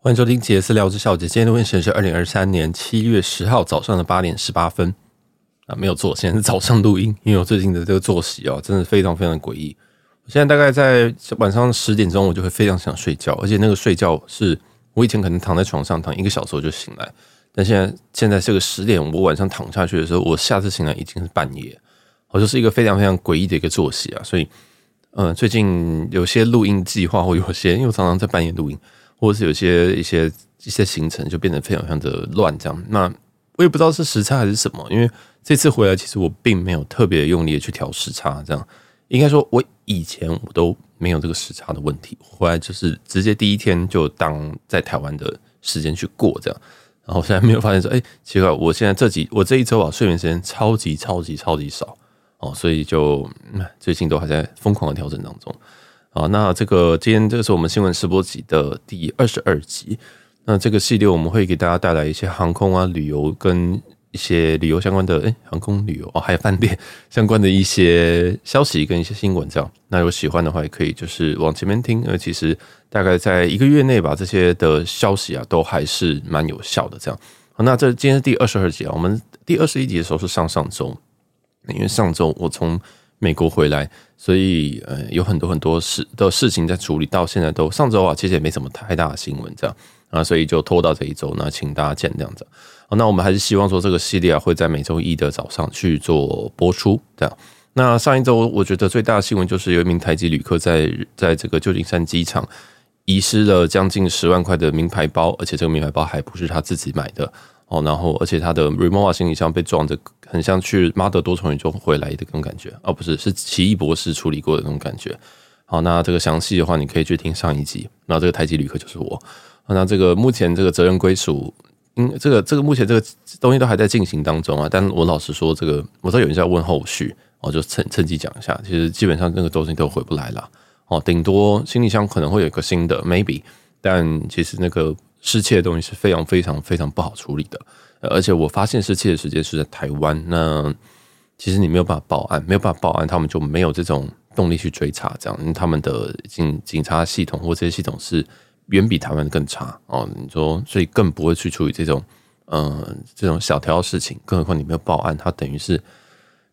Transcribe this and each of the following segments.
欢迎收听杰斯聊之小姐。今天的时间是二零二三年七月十号早上的八点十八分啊，没有错，现在是早上录音，因为我最近的这个作息哦，真的非常非常的诡异。我现在大概在晚上十点钟，我就会非常想睡觉，而且那个睡觉是我以前可能躺在床上躺一个小时我就醒来，但现在现在这个十点，我晚上躺下去的时候，我下次醒来已经是半夜，我就是一个非常非常诡异的一个作息啊。所以，嗯，最近有些录音计划或有些，因为我常常在半夜录音。或者是有些一些一些行程就变得非常非常的乱，这样。那我也不知道是时差还是什么，因为这次回来其实我并没有特别用力的去调时差，这样。应该说，我以前我都没有这个时差的问题，回来就是直接第一天就当在台湾的时间去过这样。然后现在没有发现说，哎，奇怪，我现在这几我这一周啊，睡眠时间超级超级超级少哦，所以就最近都还在疯狂的调整当中。好，那这个今天这个是我们新闻试播集的第二十二集。那这个系列我们会给大家带来一些航空啊、旅游跟一些旅游相关的，诶，航空旅游哦，还有饭店 相关的一些消息跟一些新闻。这样，那如果喜欢的话，也可以就是往前面听。因为其实大概在一个月内吧，这些的消息啊，都还是蛮有效的。这样，好，那这今天是第二十二集啊。我们第二十一集的时候是上上周，因为上周我从美国回来，所以呃有很多很多事的事情在处理，到现在都上周啊，其实也没什么太大的新闻这样啊，所以就拖到这一周，那请大家见这样。好，那我们还是希望说这个系列啊会在每周一的早上去做播出这样。那上一周我觉得最大的新闻就是有一名台籍旅客在在这个旧金山机场遗失了将近十万块的名牌包，而且这个名牌包还不是他自己买的。哦，然后而且他的 Rimowa 行李箱被撞着，很像去妈的多重宇宙回来的那种感觉，哦，不是，是奇异博士处理过的那种感觉。好，那这个详细的话，你可以去听上一集。那这个台籍旅客就是我。那这个目前这个责任归属，嗯，这个这个目前这个东西都还在进行当中啊。但我老实说，这个我知道有人在问后续，我就趁趁机讲一下。其实基本上那个东西都回不来了。哦，顶多行李箱可能会有一个新的 maybe，但其实那个。失窃的东西是非常非常非常不好处理的，而且我发现失窃的时间是在台湾。那其实你没有办法报案，没有办法报案，他们就没有这种动力去追查，这样，因为他们的警警察系统或这些系统是远比台湾更差哦。你说，所以更不会去处理这种嗯这种小条事情，更何况你没有报案，他等于是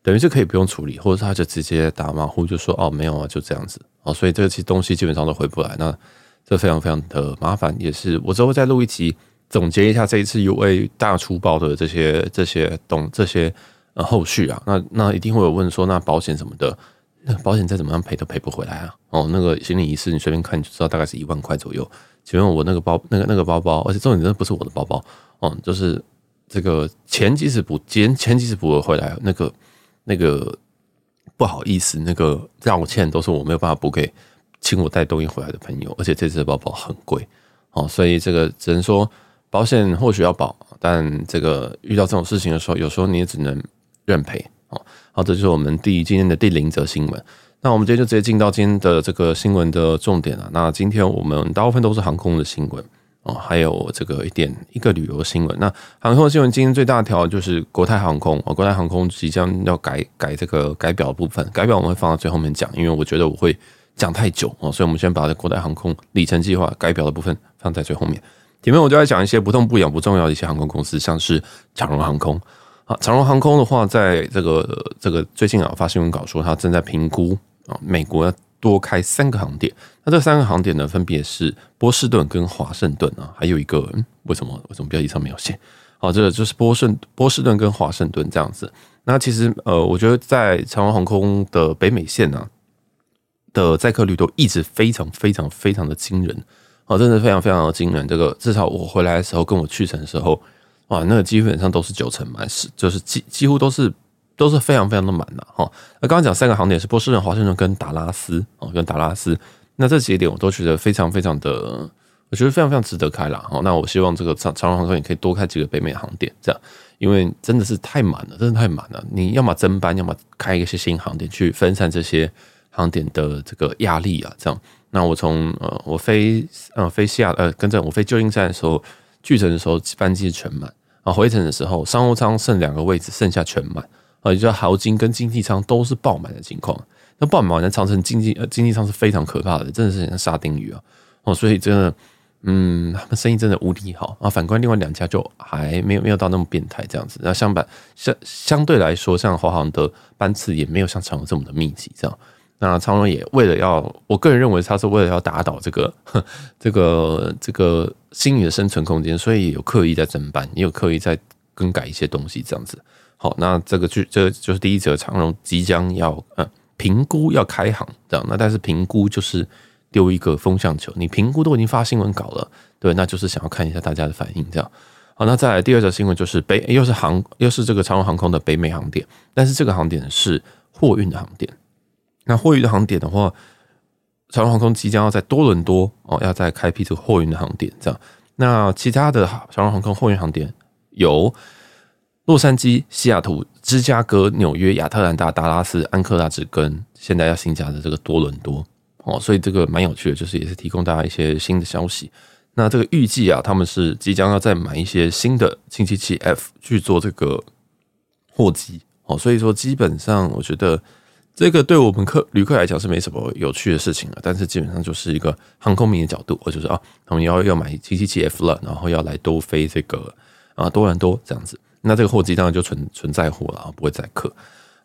等于是可以不用处理，或者他就直接打马虎就说哦没有啊，就这样子哦。所以这个其东西基本上都回不来。那这非常非常的麻烦，也是我之后再录一集总结一下这一次 UA 大出包的这些这些东这些呃后续啊，那那一定会有问说，那保险什么的，那保险再怎么样赔都赔不回来啊。哦，那个行李遗失你随便看就知道，大概是一万块左右。请问我那个包那个那个包包，而且重点真的不是我的包包哦，就是这个钱即使补钱钱即使补了回来，那个那个不好意思，那个道歉都是我没有办法补给。请我带东西回来的朋友，而且这次包包很贵哦，所以这个只能说保险或许要保，但这个遇到这种事情的时候，有时候你也只能认赔哦。好，这就是我们第今天的第零则新闻。那我们今天就直接进到今天的这个新闻的重点了。那今天我们大部分都是航空的新闻哦，还有这个一点一个旅游新闻。那航空新闻今天最大条就是国泰航空哦，国泰航空即将要改改这个改表的部分，改表我们会放到最后面讲，因为我觉得我会。讲太久哦，所以我们先把这国泰航空里程计划改表的部分放在最后面。前面我就在讲一些不痛不痒不重要的一些航空公司，像是长荣航空啊。长荣航空的话，在这个这个最近啊发新闻稿说，它正在评估啊，美国要多开三个航点。那这三个航点呢，分别是波士顿跟华盛顿啊，还有一个为什么为什么标题上没有写？好，这个就是波士波士顿跟华盛顿这样子。那其实呃，我觉得在长荣航空的北美线呢。的载客率都一直非常非常非常的惊人哦，真的非常非常的惊人。这个至少我回来的时候，跟我去程的时候，哇，那个基本上都是九成满，是就是几几乎都是都是非常非常的满的哈。那刚刚讲三个航点是波士顿、华盛顿跟达拉斯哦，跟达拉斯。那这几点我都觉得非常非常的，我觉得非常非常值得开了哈。那我希望这个长长荣航空也可以多开几个北美航点，这样，因为真的是太满了，真的太满了。你要么增班，要么开一些新航点去分散这些。航点的这个压力啊，这样，那我从呃，我飞呃飞西亚呃，跟着我飞旧金山的时候，去程的时候班机全满啊，回程的时候商务舱剩两个位置，剩下全满啊，也就是豪金跟经济舱都是爆满的情况。那爆满的长城经济呃经济舱是非常可怕的，真的是像沙丁鱼啊哦，所以真的嗯，他们生意真的无敌好啊。反观另外两家就还没有没有到那么变态这样子。那相反相相对来说，像华航的班次也没有像长荣这么的密集这样。那长荣也为了要，我个人认为他是为了要打倒这个这个这个星宇的生存空间，所以有刻意在增班，也有刻意在更改一些东西这样子。好，那这个就这就是第一则，长荣即将要呃评估要开航这样。那但是评估就是丢一个风向球，你评估都已经发新闻稿了，对，那就是想要看一下大家的反应这样。好，那再来第二则新闻就是北又是航又是这个长荣航空的北美航点，但是这个航点是货运的航点。那货运的航点的话，长荣航空即将要在多伦多哦，要再开辟这个货运的航点，这样。那其他的长荣航空货运航点有洛杉矶、西雅图、芝加哥、纽约、亚特兰大、达拉斯、安克拉治跟现在要新加的这个多伦多哦，所以这个蛮有趣的，就是也是提供大家一些新的消息。那这个预计啊，他们是即将要再买一些新的轻机器 F 去做这个货机哦，所以说基本上我觉得。这个对我们客旅客来讲是没什么有趣的事情了，但是基本上就是一个航空迷的角度，我就是啊，他们要要买七七七 F 了，然后要来多飞这个啊多伦多这样子，那这个货机当然就存存在货了啊，不会载客。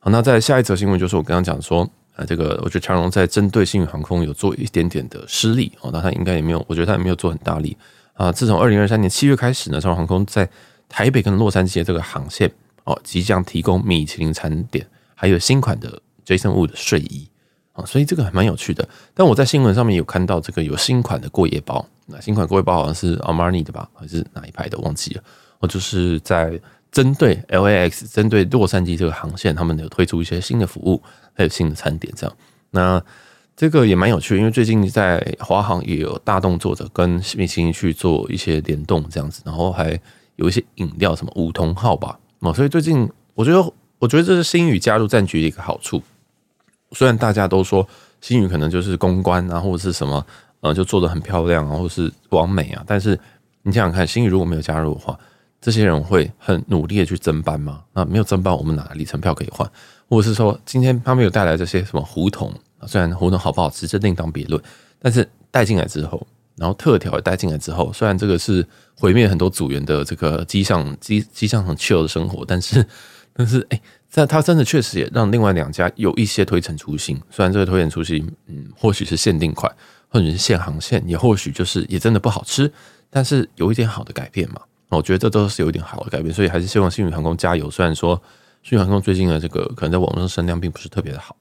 好，那在下一则新闻就是我刚刚讲说啊，这个我觉得长荣在针对星宇航空有做一点点的施力哦，那他应该也没有，我觉得他也没有做很大力啊。自从二零二三年七月开始呢，长荣航空在台北跟洛杉矶这个航线哦，即将提供米其林餐点，还有新款的。Jason Wu 的睡衣啊，所以这个还蛮有趣的。但我在新闻上面有看到这个有新款的过夜包，那新款过夜包好像是 Armani 的吧，还是哪一排的忘记了。我就是在针对 LAX，针对洛杉矶这个航线，他们有推出一些新的服务，还有新的餐点这样。那这个也蛮有趣的，因为最近在华航也有大动作的跟米其林去做一些联动这样子，然后还有一些饮料，什么五桐号吧。哦，所以最近我觉得，我觉得这是新宇加入战局的一个好处。虽然大家都说星宇可能就是公关啊，或者是什么，呃，就做得很漂亮啊，或是完美啊，但是你想想看，星宇如果没有加入的话，这些人会很努力的去增班吗？那没有增班，我们哪来里程票可以换？或者是说，今天他们有带来这些什么胡同啊？虽然胡同好不好吃，这另当别论，但是带进来之后，然后特调也带进来之后，虽然这个是毁灭很多组员的这个机上机机上很 chill 的生活，但是，但是，哎。但它真的确实也让另外两家有一些推陈出新。虽然这个推陈出新，嗯，或许是限定款，或者是限航线，也或许就是也真的不好吃，但是有一点好的改变嘛。我觉得这都是有一点好的改变，所以还是希望星宇航空加油。虽然说星宇航空最近的这个可能在网络上声量并不是特别的好。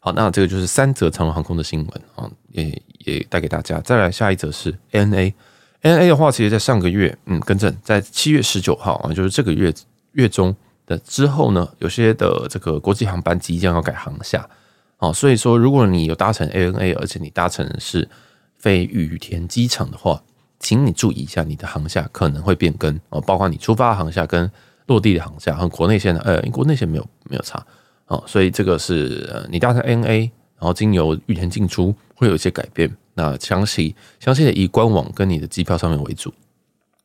好，那这个就是三则长龙航空的新闻啊，也也带给大家。再来下一则是 ANA，ANA 的话，其实在上个月，嗯，更正，在七月十九号啊，就是这个月月中。的之后呢，有些的这个国际航班即将要改航厦哦，所以说如果你有搭乘 ANA，而且你搭乘是飞羽田机场的话，请你注意一下你的航厦可能会变更哦，包括你出发的航厦跟落地的航厦和国内线的呃，国内线没有没有差哦，所以这个是你搭乘 ANA，然后经由羽田进出会有一些改变，那详细详细的以官网跟你的机票上面为主。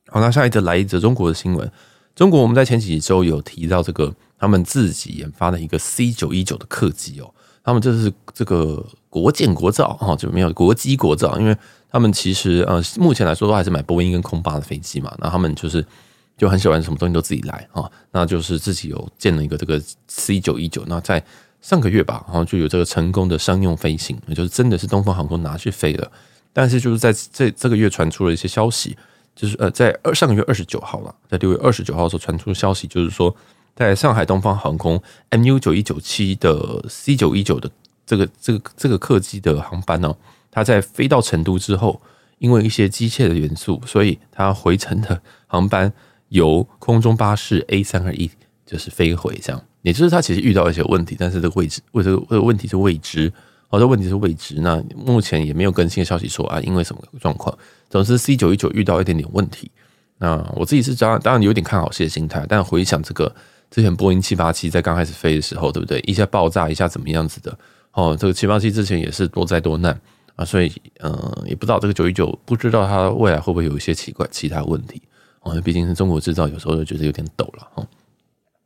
好，那下一则来一则中国的新闻。中国我们在前几周有提到这个他们自己研发的一个 C 九一九的客机哦，他们这是这个国建国造哈，就没有国机国造，因为他们其实呃目前来说都还是买波音跟空巴的飞机嘛，那他们就是就很喜欢什么东西都自己来啊，那就是自己有建了一个这个 C 九一九，那在上个月吧，然后就有这个成功的商用飞行，也就是真的是东方航空拿去飞了，但是就是在这这个月传出了一些消息。就是呃，在二上个月二十九号了，在六月二十九号的时候传出消息，就是说，在上海东方航空 MU 九一九七的 C 九一九的这个这个这个客机的航班呢，它在飞到成都之后，因为一些机械的元素，所以它回程的航班由空中巴士 A 三二一就是飞回这样，也就是它其实遇到一些问题，但是这个位置为这个问题是未知。好的问题是未知，那目前也没有更新的消息说啊，因为什么状况？总之 C 九一九遇到一点点问题。那我自己是当然当然有点看好戏的心态，但回想这个之前波音七八七在刚开始飞的时候，对不对？一下爆炸，一下怎么样子的？哦，这个七八七之前也是多灾多难啊，所以嗯、也不知道这个九一九不知道它未来会不会有一些奇怪其他问题哦，毕竟是中国制造，有时候就觉得有点抖了哈。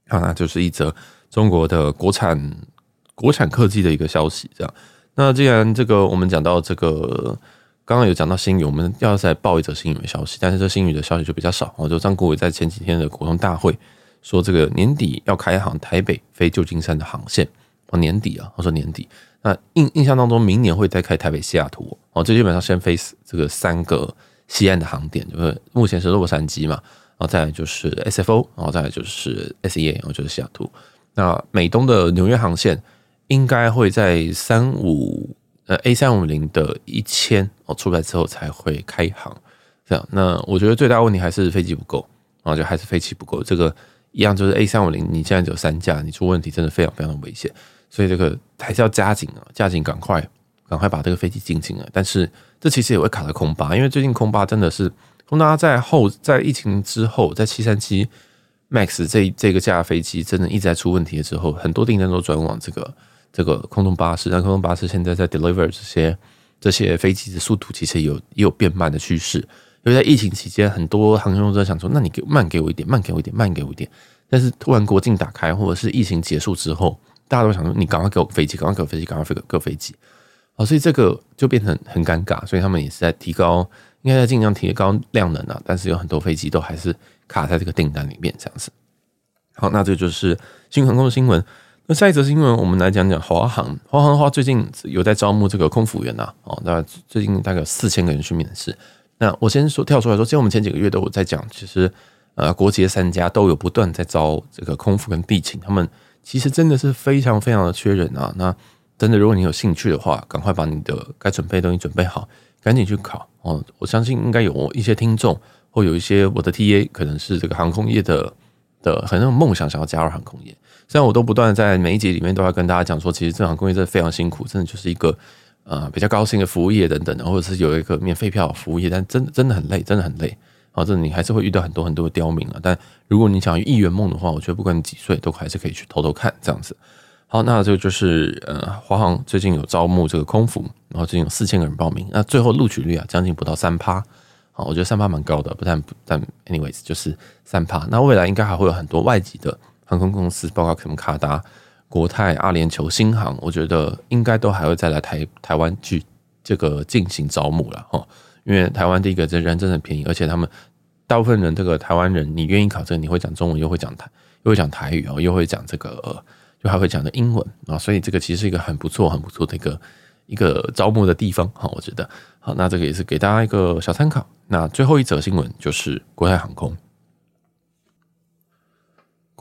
好，那就是一则中国的国产。国产客机的一个消息，这样。那既然这个我们讲到这个刚刚有讲到新宇，我们要再报一则新宇的消息，但是这新宇的消息就比较少。哦，就张国伟在前几天的股东大会说，这个年底要开航台北飞旧金山的航线。哦，年底啊，我说年底。那印印象当中，明年会再开台北西雅图。哦，这基本上先飞这个三个西岸的航点，就是目前是洛杉矶嘛，然后再来就是 SFO，然后再来就是 SEA，然后就是西雅图。那美东的纽约航线应该会在三五呃 A 三五零的一千哦出来之后才会开航。这样，那我觉得最大问题还是飞机不够啊，就还是飞机不够。这个一样就是 A 三五零，你现在只有三架，你出问题真的非常非常的危险。所以这个还是要加紧啊，加紧，赶快，赶快把这个飞机进进来。但是这其实也会卡在空巴，因为最近空巴真的是空巴在后，在疫情之后，在七三七 MAX 这这个架飞机真的一直在出问题的时候，很多订单都转往这个这个空中巴士。但空中巴士现在在 deliver 这些这些飞机的速度其实有也有变慢的趋势。因为在疫情期间，很多航空公司在想说，那你给慢给我一点，慢给我一点，慢给我一点。但是突然国境打开，或者是疫情结束之后。大家都想说，你赶快给我飞机，赶快给我飞机，赶快飞个个飞机，哦，所以这个就变成很尴尬，所以他们也是在提高，应该在尽量提高量能啊，但是有很多飞机都还是卡在这个订单里面这样子。好，那这就是新航空的新闻。那下一则新闻，我们来讲讲华航。华航的话，最近有在招募这个空服员呐，哦，大概最近大概有四千个人去面试。那我先说跳出来说，其实我们前几个月都有在讲，其实呃，国捷三家都有不断在招这个空服跟地勤，他们。其实真的是非常非常的缺人啊！那真的，如果你有兴趣的话，赶快把你的该准备的东西准备好，赶紧去考哦！我相信应该有一些听众，或有一些我的 TA，可能是这个航空业的的很有梦想，想要加入航空业。虽然我都不断在每一集里面都要跟大家讲说，其实这航空业真的非常辛苦，真的就是一个呃比较高薪的服务业等等，或者是有一个免费票服务业，但真的真的很累，真的很累。啊，这你还是会遇到很多很多的刁民啊。但如果你想要圆梦的话，我觉得不管你几岁，都还是可以去偷偷看这样子。好，那这个就是呃，华航最近有招募这个空服，然后最近有四千个人报名，那最后录取率啊，将近不到三趴。好，我觉得三趴蛮高的，不但不但，anyways 就是三趴。那未来应该还会有很多外籍的航空公司，包括什么卡达、国泰、阿联酋、新航，我觉得应该都还会再来台台湾去这个进行招募了哈。因为台湾第一个这人真的便宜，而且他们大部分人这个台湾人，你愿意考这个，你会讲中文，又会讲台，又会讲台语哦，又会讲这个，就还会讲的英文啊，所以这个其实是一个很不错、很不错的一个一个招募的地方哈，我觉得好，那这个也是给大家一个小参考。那最后一则新闻就是国泰航空。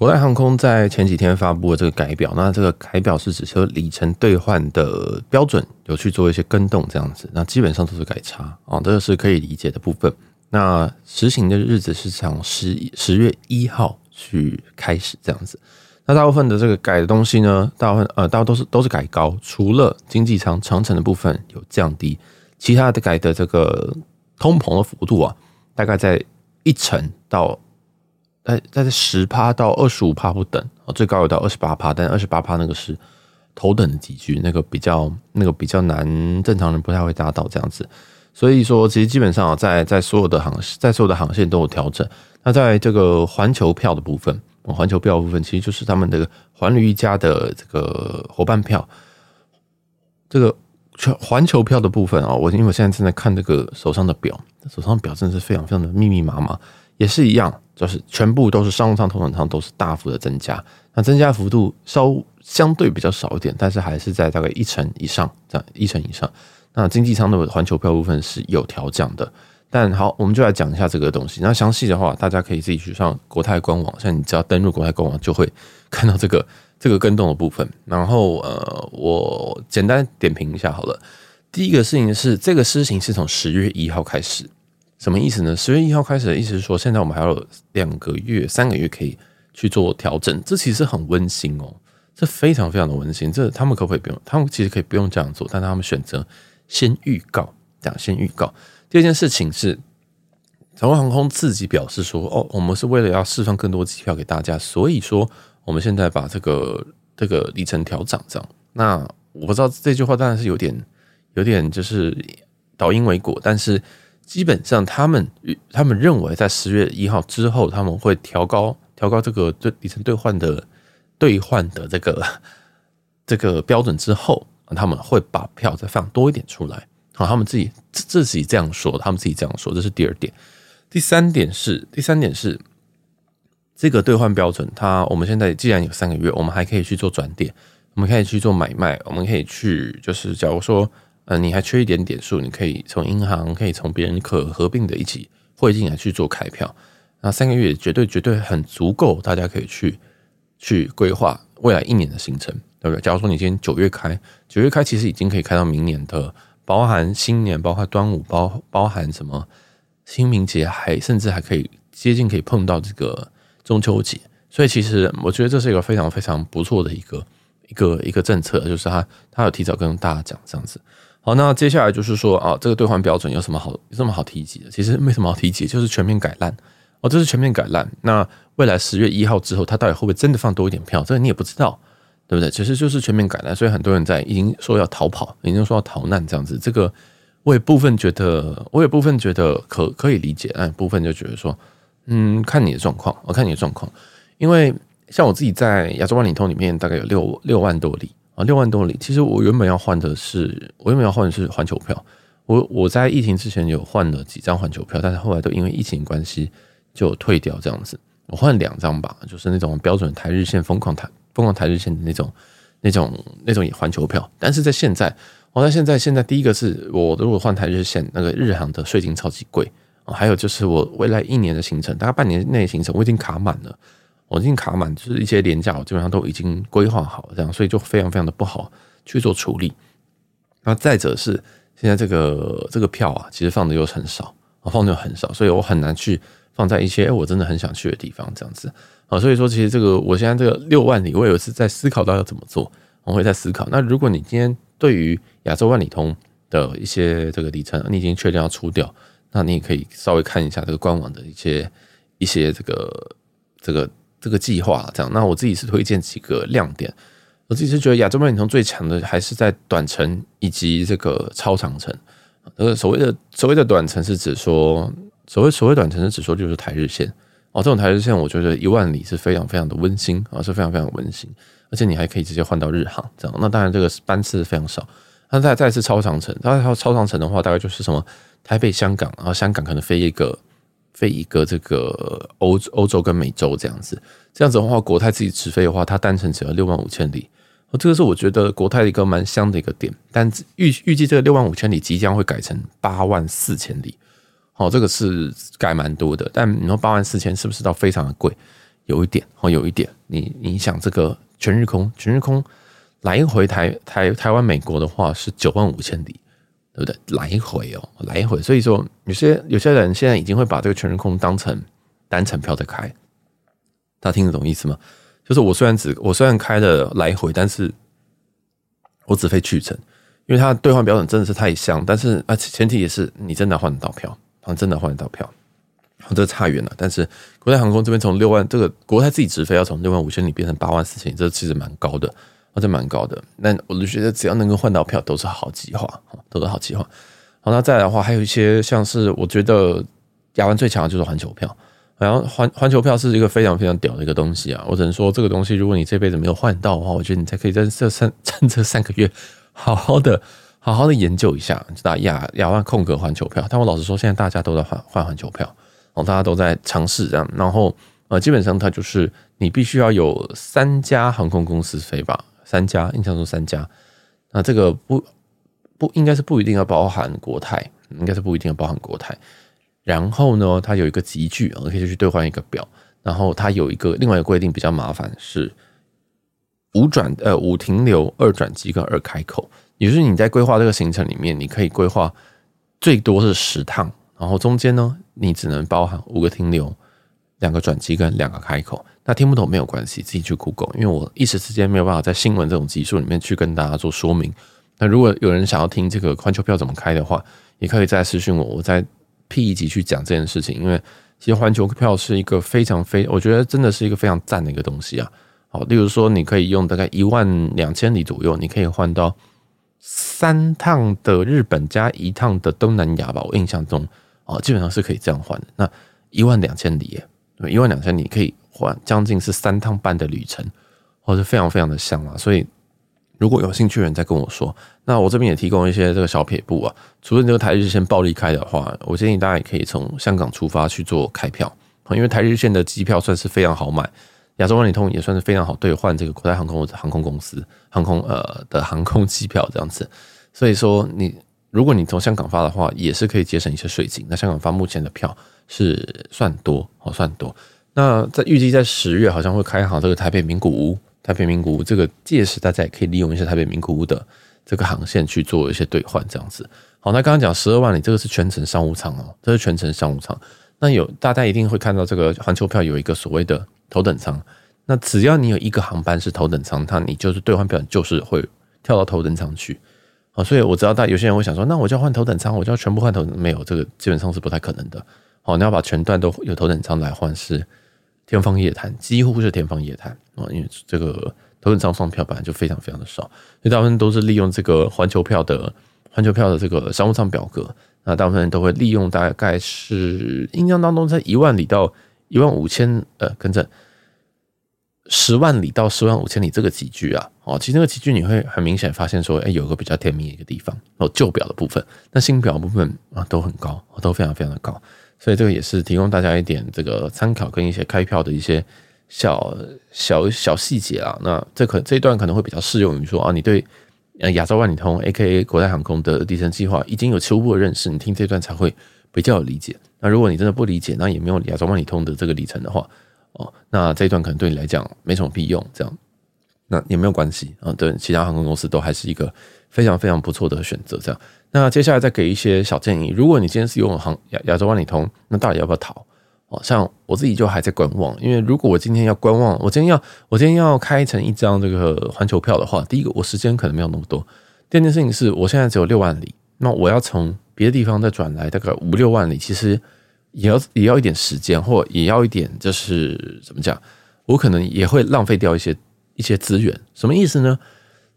国泰航空在前几天发布了这个改表，那这个改表是指说里程兑换的标准有去做一些更动，这样子，那基本上都是改差啊，这个是可以理解的部分。那实行的日子是从十十月一号去开始这样子。那大部分的这个改的东西呢，大部分呃，大部分都是都是改高，除了经济舱长程的部分有降低，其他的改的这个通膨的幅度啊，大概在一成到。在在十趴到二十五趴不等，最高有到二十八趴，但二十八趴那个是头等的级距，那个比较那个比较难，正常人不太会达到这样子。所以说，其实基本上在在所有的航在所有的航线都有调整。那在这个环球票的部分，环球票的部分其实就是他们的环旅一家的这个伙伴票，这个全环球票的部分啊，我因为我现在正在看这个手上的表，手上的表真的是非常非常的密密麻麻。也是一样，就是全部都是商务舱、头等舱都是大幅的增加，那增加幅度稍相对比较少一点，但是还是在大概一成以上，这样一成以上。那经济舱的环球票部分是有调降的，但好，我们就来讲一下这个东西。那详细的话，大家可以自己去上国泰官网，像你只要登入国泰官网，就会看到这个 这个更动的部分。然后呃，我简单点评一下好了。第一个事情是，这个施行是从十月一号开始。什么意思呢？十月一号开始的意思是说，现在我们还有两个月、三个月可以去做调整。这其实很温馨哦，这非常非常的温馨。这他们可不可以不用？他们其实可以不用这样做，但他们选择先预告，这样先预告。第二件事情是，长荣航空自己表示说：“哦，我们是为了要释放更多机票给大家，所以说我们现在把这个这个里程调涨。”这样，那我不知道这句话当然是有点有点就是倒因为果，但是。基本上，他们他们认为在十月一号之后，他们会调高调高这个对里程兑换的兑换的这个 这个标准之后，他们会把票再放多一点出来。好，他们自己自己这样说，他们自己这样说，这是第二点。第三点是，第三点是这个兑换标准，它我们现在既然有三个月，我们还可以去做转点，我们可以去做买卖，我们可以去就是，假如说，呃，你还缺一点点数，你可以从银行，可以从别人可合并的一起汇进来去做开票。那三个月绝对绝对很足够，大家可以去去规划未来一年的行程，对不对？假如说你今天九月开，九月开其实已经可以开到明年的。包含新年，包括端午，包包含什么清明节，还甚至还可以接近可以碰到这个中秋节，所以其实我觉得这是一个非常非常不错的一个一个一个政策，就是他他有提早跟大家讲这样子。好，那接下来就是说啊，这个兑换标准有什么好有这么好提及的？其实没什么好提及，就是全面改烂哦，这是全面改烂。那未来十月一号之后，他到底会不会真的放多一点票？这个你也不知道。对不对？其实就是全面改烂，所以很多人在已经说要逃跑，已经说要逃难这样子。这个我也部分觉得，我也部分觉得可可以理解，但部分就觉得说，嗯，看你的状况，我看你的状况。因为像我自己在亚洲万里通里面，大概有六六万多里啊，六万多里。其实我原本要换的是，我原本要换的是环球票。我我在疫情之前有换了几张环球票，但是后来都因为疫情关系就退掉这样子。我换两张吧，就是那种标准台日线疯狂台。疯狂台日线的那种、那种、那种环球票，但是在现在，我在现在现在第一个是我如果换台日线，那个日航的税金超级贵啊，还有就是我未来一年的行程，大概半年内行程我已经卡满了，我已经卡满，就是一些廉价我基本上都已经规划好，这样，所以就非常非常的不好去做处理。那再者是现在这个这个票啊，其实放的又很少，放的又很少，所以我很难去放在一些我真的很想去的地方，这样子。啊，所以说其实这个，我现在这个六万里，我有一次在思考到要怎么做，我会在思考。那如果你今天对于亚洲万里通的一些这个里程，你已经确定要出掉，那你也可以稍微看一下这个官网的一些一些这个这个这个计划。这样，那我自己是推荐几个亮点。我自己是觉得亚洲万里通最强的还是在短程以及这个超长程。呃，所谓的所谓的短程是指说，所谓所谓短程是指说就是台日线。哦，这种台日线我觉得一万里是非常非常的温馨啊，是非常非常温馨，而且你还可以直接换到日航这样。那当然这个班次非常少。那再再次超长程，再超超长程的话，大概就是什么台北、香港，然后香港可能飞一个飞一个这个欧欧洲跟美洲这样子。这样子的话，国泰自己直飞的话，它单程只要六万五千里。哦，这个是我觉得国泰的一个蛮香的一个点。但预预计这个六万五千里即将会改成八万四千里。哦，这个是改蛮多的，但你说八万四千是不是到非常的贵？有一点哦，有一点。你你想这个全日空，全日空来回台台台湾美国的话是九万五千里，对不对？来回哦，来回。所以说有些有些人现在已经会把这个全日空当成单程票在开，大家听得懂意思吗？就是我虽然只我虽然开了来回，但是我只飞去程，因为它兑换标准真的是太香，但是啊前提也是你真的换得到票。真的换得到票，这差远了。但是国泰航空这边从六万，这个国泰自己直飞要从六万五千里变成八万四千里，这其实蛮高的，这蛮高的。那我就觉得只要能够换到票，都是好计划，都是好计划。好，那再来的话，还有一些像是我觉得亚湾最强的就是环球票，然后环环球票是一个非常非常屌的一个东西啊。我只能说这个东西，如果你这辈子没有换到的话，我觉得你才可以在这三 趁这三个月好好的。好好的研究一下，打亚亚万空格环球票。但我老实说，现在大家都在换换环球票，哦，大家都在尝试这样。然后呃，基本上它就是你必须要有三家航空公司飞吧，三家，印象中三家。那这个不不应该是不一定要包含国泰，应该是不一定要包含国泰。然后呢，它有一个级距，可以去兑换一个表。然后它有一个另外一个规定比较麻烦，是五转呃五停留二转机跟二开口。也就是你在规划这个行程里面，你可以规划最多是十趟，然后中间呢，你只能包含五个停留、两个转机跟两个开口。那听不懂没有关系，自己去 Google，因为我一时之间没有办法在新闻这种集数里面去跟大家做说明。那如果有人想要听这个环球票怎么开的话，也可以再私讯我，我再 P 一集去讲这件事情。因为其实环球票是一个非常非，我觉得真的是一个非常赞的一个东西啊。好，例如说你可以用大概一万两千里左右，你可以换到。三趟的日本加一趟的东南亚吧，我印象中哦，基本上是可以这样换的。那一万两千里，一万两千你可以换将近是三趟半的旅程，或者非常非常的香啊。所以如果有兴趣的人再跟我说，那我这边也提供一些这个小撇步啊。除了这个台日线暴力开的话，我建议大家也可以从香港出发去做开票，因为台日线的机票算是非常好买，亚洲万里通也算是非常好兑换这个国泰航空或者航空公司航空呃的航空机票这样子。所以说，你如果你从香港发的话，也是可以节省一些税金。那香港发目前的票是算多哦，算多。那在预计在十月好像会开行这个台北名古屋。台北名古屋这个届时，大家也可以利用一下台北名古屋的这个航线去做一些兑换，这样子。好，那刚刚讲十二万里，这个是全程商务舱哦，这是全程商务舱。那有大家一定会看到这个环球票有一个所谓的头等舱。那只要你有一个航班是头等舱，那你就是兑换票就是会跳到头等舱去。好，所以我知道大有些人会想说，那我就要换头等舱，我就要全部换头，没有这个基本上是不太可能的。好，你要把全段都有头等舱来换是。天方夜谭，几乎是天方夜谭啊！因为这个头等舱放票本来就非常非常的少，所以大部分都是利用这个环球票的环球票的这个商务舱表格。那大部分人都会利用大概是印象当中在一万里到一万五千呃，跟着十万里到十万五千里这个级距啊，哦，其实那个级距你会很明显发现说，哎，有个比较甜蜜的一个地方哦，旧表的部分，那新表部分啊都很高，都非常非常的高。所以这个也是提供大家一点这个参考跟一些开票的一些小小小细节啊。那这可这一段可能会比较适用于说啊，你对亚洲万里通 （AKA 国泰航空）的里程计划已经有初步的认识，你听这段才会比较有理解。那如果你真的不理解，那也没有亚洲万里通的这个里程的话，哦，那这一段可能对你来讲没什么屁用。这样，那也没有关系啊。对其他航空公司都还是一个非常非常不错的选择。这样。那接下来再给一些小建议。如果你今天是用航亚亚洲万里通，那到底要不要逃？哦，像我自己就还在观望，因为如果我今天要观望，我今天要我今天要开成一张这个环球票的话，第一个我时间可能没有那么多。第二件事情是我现在只有六万里，那我要从别的地方再转来大概五六万里，其实也要也要一点时间，或也要一点就是怎么讲，我可能也会浪费掉一些一些资源。什么意思呢？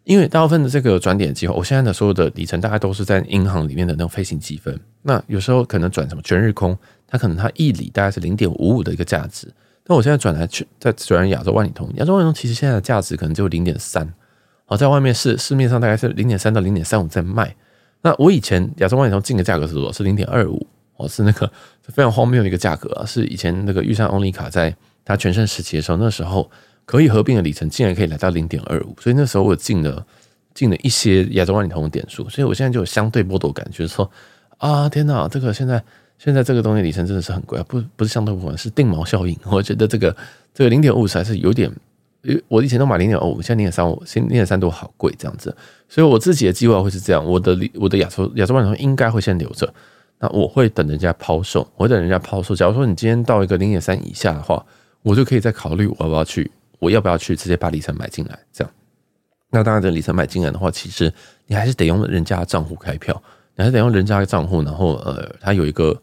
因为大部分的这个转点计划，我现在的所有的里程大概都是在银行里面的那种飞行积分。那有时候可能转什么全日空，它可能它一里大概是零点五五的一个价值。那我现在转来去再转亚洲万里通，亚洲万里通其实现在的价值可能就零点三。好，在外面市市面上大概是零点三到零点三五在卖。那我以前亚洲万里通进的价格是多少？是零点二五。是那个非常荒谬的一个价格啊！是以前那个玉山欧尼卡在它全盛时期的时候，那时候。可以合并的里程竟然可以来到零点二五，所以那时候我进了进了一些亚洲万里通的点数，所以我现在就有相对剥夺感觉，说啊天哪，这个现在现在这个东西里程真的是很贵啊，不不是相对部分，是定锚效应。我觉得这个这个零点五还是有点，我以前都买零点五，现在零点三五，现零点三多好贵这样子，所以我自己的计划会是这样，我的我的亚洲亚洲万里通应该会先留着，那我会等人家抛售，我会等人家抛售。假如说你今天到一个零点三以下的话，我就可以再考虑我要不要去。我要不要去直接把里程买进来？这样，那当然，这里程买进来的话，其实你还是得用人家的账户开票，你还是得用人家的账户，然后呃，他有一个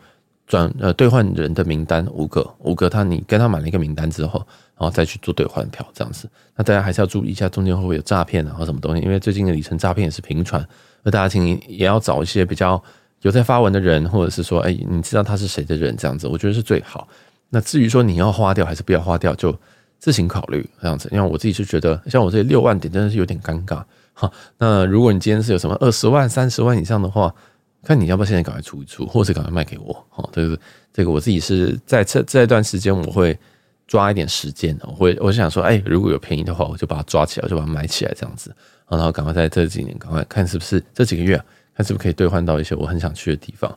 转呃兑换人的名单，五个五个，他你跟他买了一个名单之后，然后再去做兑换票这样子。那大家还是要注意一下，中间会不会有诈骗啊，或什么东西？因为最近的里程诈骗也是频传，那大家请也要找一些比较有在发文的人，或者是说，哎，你知道他是谁的人，这样子，我觉得是最好。那至于说你要花掉还是不要花掉，就。自行考虑这样子，因为我自己是觉得，像我这六万点真的是有点尴尬。好，那如果你今天是有什么二十万、三十万以上的话，看你要不要现在赶快出一出，或者赶快卖给我。好，这个这个我自己是在这这一段时间，我会抓一点时间，我会我想说，哎，如果有便宜的话，我就把它抓起来，我就把它买起来，这样子，然后赶快在这几年赶快看是不是这几个月，看是不是可以兑换到一些我很想去的地方。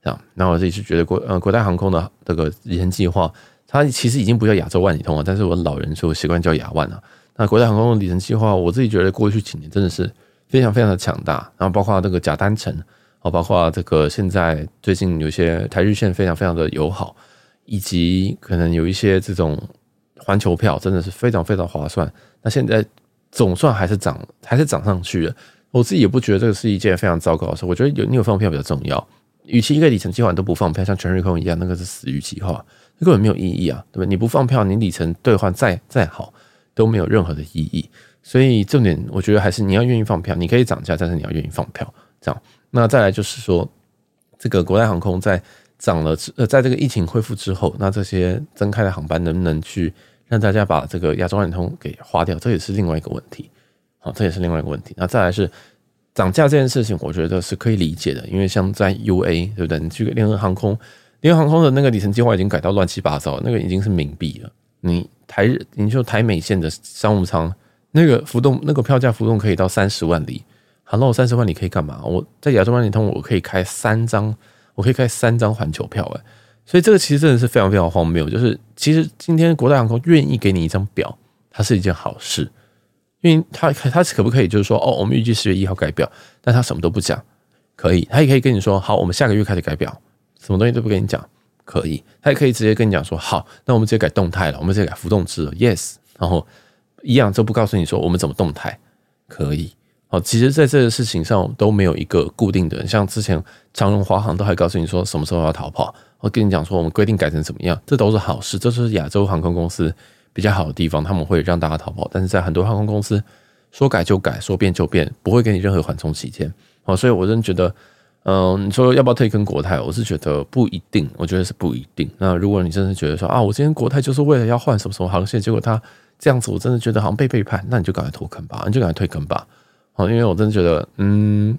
这样，那我自己是觉得国呃国泰航空的这个里程计划。它其实已经不叫亚洲万里通了，但是我老人说习惯叫亚万了。那国泰航空的里程计划，我自己觉得过去几年真的是非常非常的强大。然后包括这个假单程，哦，包括这个现在最近有些台日线非常非常的友好，以及可能有一些这种环球票真的是非常非常划算。那现在总算还是涨，还是涨上去了。我自己也不觉得这个是一件非常糟糕的事。我觉得有你有放票比较重要。与其一个里程计划都不放票，像全日空一样，那个是死鱼计划。根本没有意义啊，对吧？你不放票，你里程兑换再再好都没有任何的意义。所以重点，我觉得还是你要愿意放票，你可以涨价，但是你要愿意放票。这样，那再来就是说，这个国泰航空在涨了呃，在这个疫情恢复之后，那这些增开的航班能不能去让大家把这个亚洲万通给花掉？这也是另外一个问题。好，这也是另外一个问题。那再来是涨价这件事情，我觉得是可以理解的，因为像在 UA 对不对？你去联合航空，联合航空的那个里程计划已经改到乱七八糟，那个已经是冥币了。你台，你就台美线的商务舱，那个浮动，那个票价浮动可以到三十万里。好，那我三十万里可以干嘛？我在亚洲万里通，我可以开三张，我可以开三张环球票诶。所以这个其实真的是非常非常荒谬，就是其实今天国泰航空愿意给你一张表，它是一件好事，因为他他可不可以就是说哦，我们预计十月一号改表，但他什么都不讲，可以，他也可以跟你说好，我们下个月开始改表，什么东西都不跟你讲，可以，他也可以直接跟你讲说好，那我们直接改动态了，我们直接改浮动制了，yes，然后一样都不告诉你说我们怎么动态，可以。哦，其实在这个事情上都没有一个固定的，像之前长荣、华航都还告诉你说什么时候要逃跑，我跟你讲说我们规定改成怎么样，这都是好事，这是亚洲航空公司比较好的地方，他们会让大家逃跑。但是在很多航空公司说改就改，说变就变，不会给你任何缓冲期间。哦，所以我真的觉得，嗯，你说要不要退坑国泰，我是觉得不一定，我觉得是不一定。那如果你真的觉得说啊，我今天国泰就是为了要换什么什么航线，结果他这样子，我真的觉得好像被背叛，那你就赶快退坑吧，你就赶快退坑吧。哦，因为我真的觉得，嗯，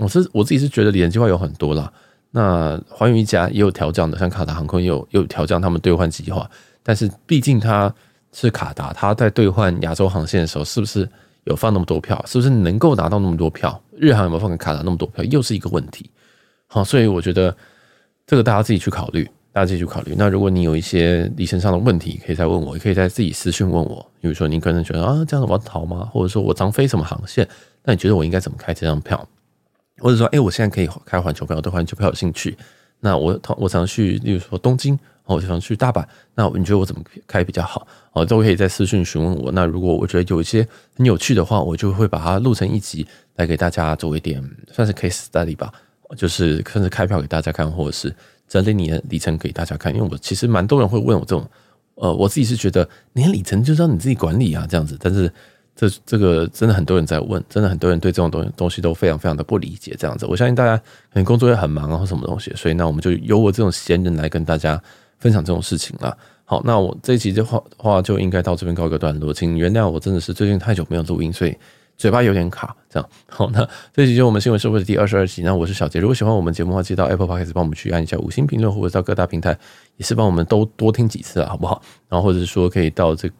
我是我自己是觉得联计划有很多啦。那寰宇一家也有调降的，像卡达航空也有也有调降他们兑换计划。但是毕竟它是卡达，它在兑换亚洲航线的时候，是不是有放那么多票？是不是能够拿到那么多票？日航有没有放给卡达那么多票？又是一个问题。好，所以我觉得这个大家自己去考虑。大家自己去考虑。那如果你有一些里程上的问题，可以再问我，也可以在自己私讯问我。比如说，你可能觉得啊，这样子我要逃吗？或者说我常飞什么航线？那你觉得我应该怎么开这张票？或者说，哎，我现在可以开环球票，对环球票有兴趣。那我我常去，例如说东京，我常去大阪。那你觉得我怎么开比较好？哦，都可以在私讯询问我。那如果我觉得有一些很有趣的话，我就会把它录成一集来给大家做一点，算是 case study 吧，就是甚至开票给大家看，或者是。整理你的里程给大家看，因为我其实蛮多人会问我这种，呃，我自己是觉得你的里程就是要你自己管理啊，这样子。但是这这个真的很多人在问，真的很多人对这种东东西都非常非常的不理解，这样子。我相信大家可能工作也很忙啊，或什么东西，所以那我们就由我这种闲人来跟大家分享这种事情了。好，那我这一集的话话就应该到这边告一个段落，请原谅我真的是最近太久没有录音，所以。嘴巴有点卡，这样好。那这集就我们新闻社会的第二十二集。那我是小杰，如果喜欢我们节目的话，记得到 Apple Podcast 帮我们去按一下五星评论，或者到各大平台也是帮我们都多听几次啊，好不好？然后或者是说可以到这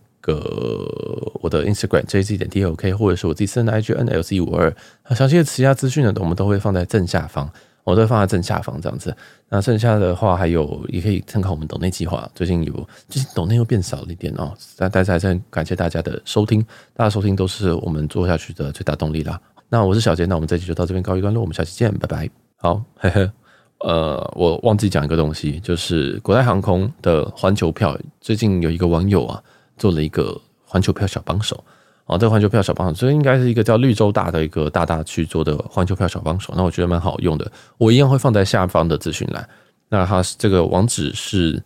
我的 Instagram JZ 点 TOK，或者是我自己私人的 IG NLC 五二。那详细的其他资讯呢，我们都会放在正下方。我都会放在正下方这样子，那剩下的话还有也可以参考我们抖内计划。最近有，最近抖内又变少了一点哦，但但是还是很感谢大家的收听，大家收听都是我们做下去的最大动力啦。那我是小杰，那我们这期就到这边告一段落，我们下期见，拜拜。好，嘿嘿，呃，我忘记讲一个东西，就是国泰航空的环球票，最近有一个网友啊做了一个环球票小帮手。哦，这个环球票小帮手，这应该是一个叫绿洲大的一个大大去做的环球票小帮手，那我觉得蛮好用的，我一样会放在下方的资讯栏。那它这个网址是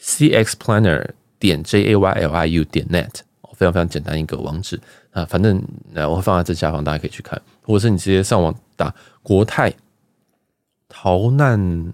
cxplanner 点 jayliu 点 net，非常非常简单一个网址啊，反正那我会放在这下方，大家可以去看，或者是你直接上网打国泰逃难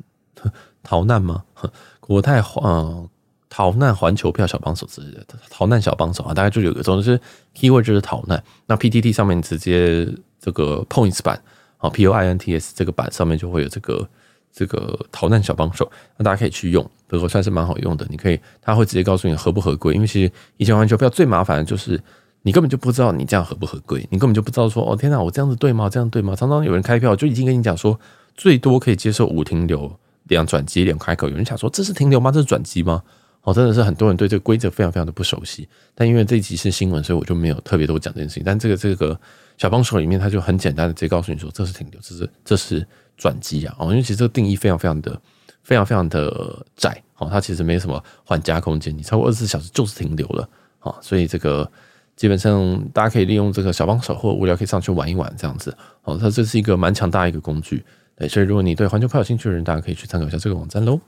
逃难吗？国泰嗯。逃难环球票小帮手之类的，逃难小帮手啊，大概就有个，总之是 keyword 就是逃难。那 PTT 上面直接这个 points 版啊，points 这个版上面就会有这个这个逃难小帮手，那大家可以去用，这个算是蛮好用的。你可以，他会直接告诉你合不合规，因为其实以前环球票最麻烦的就是你根本就不知道你这样合不合规，你根本就不知道说哦天哪，我这样子对吗？这样对吗？常常有人开票就已经跟你讲说最多可以接受五停留两转机两开口，有人想说这是停留吗？这是转机吗？哦，真的是很多人对这个规则非常非常的不熟悉，但因为这一集是新闻，所以我就没有特别多讲这件事情。但这个这个小帮手里面，他就很简单的直接告诉你说，这是停留，这是这是转机啊。哦，因为其实这个定义非常非常的非常非常的窄，哦，它其实没什么缓加空间，你超过二十四小时就是停留了，哦，所以这个基本上大家可以利用这个小帮手或无聊可以上去玩一玩这样子，哦，它这是一个蛮强大一个工具，对，所以如果你对环球快有兴趣的人，大家可以去参考一下这个网站喽。